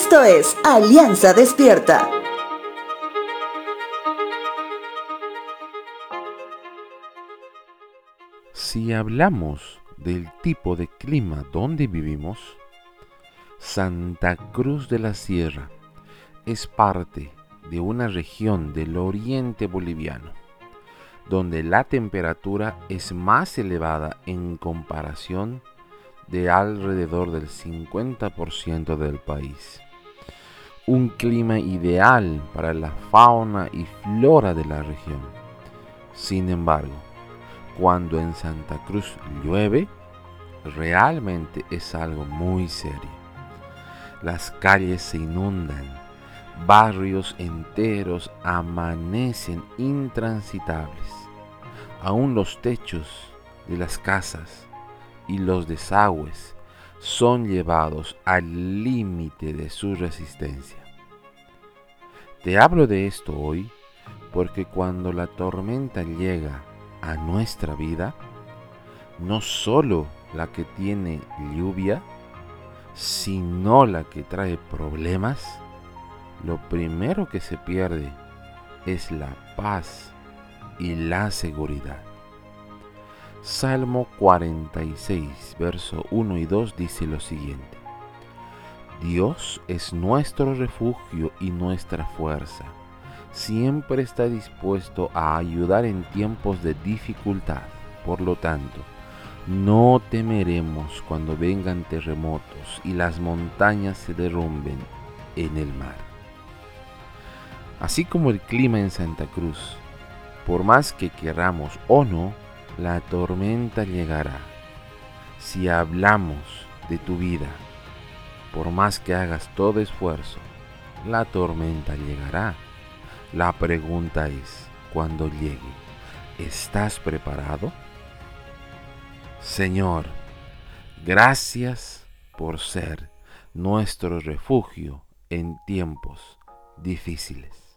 Esto es Alianza Despierta. Si hablamos del tipo de clima donde vivimos, Santa Cruz de la Sierra es parte de una región del oriente boliviano, donde la temperatura es más elevada en comparación de alrededor del 50% del país. Un clima ideal para la fauna y flora de la región. Sin embargo, cuando en Santa Cruz llueve, realmente es algo muy serio. Las calles se inundan, barrios enteros amanecen intransitables. Aún los techos de las casas y los desagües son llevados al límite de su resistencia. Te hablo de esto hoy porque cuando la tormenta llega a nuestra vida, no solo la que tiene lluvia, sino la que trae problemas, lo primero que se pierde es la paz y la seguridad. Salmo 46, verso 1 y 2 dice lo siguiente. Dios es nuestro refugio y nuestra fuerza. Siempre está dispuesto a ayudar en tiempos de dificultad. Por lo tanto, no temeremos cuando vengan terremotos y las montañas se derrumben en el mar. Así como el clima en Santa Cruz, por más que queramos o no, la tormenta llegará. Si hablamos de tu vida, por más que hagas todo esfuerzo, la tormenta llegará. La pregunta es, cuando llegue, ¿estás preparado? Señor, gracias por ser nuestro refugio en tiempos difíciles.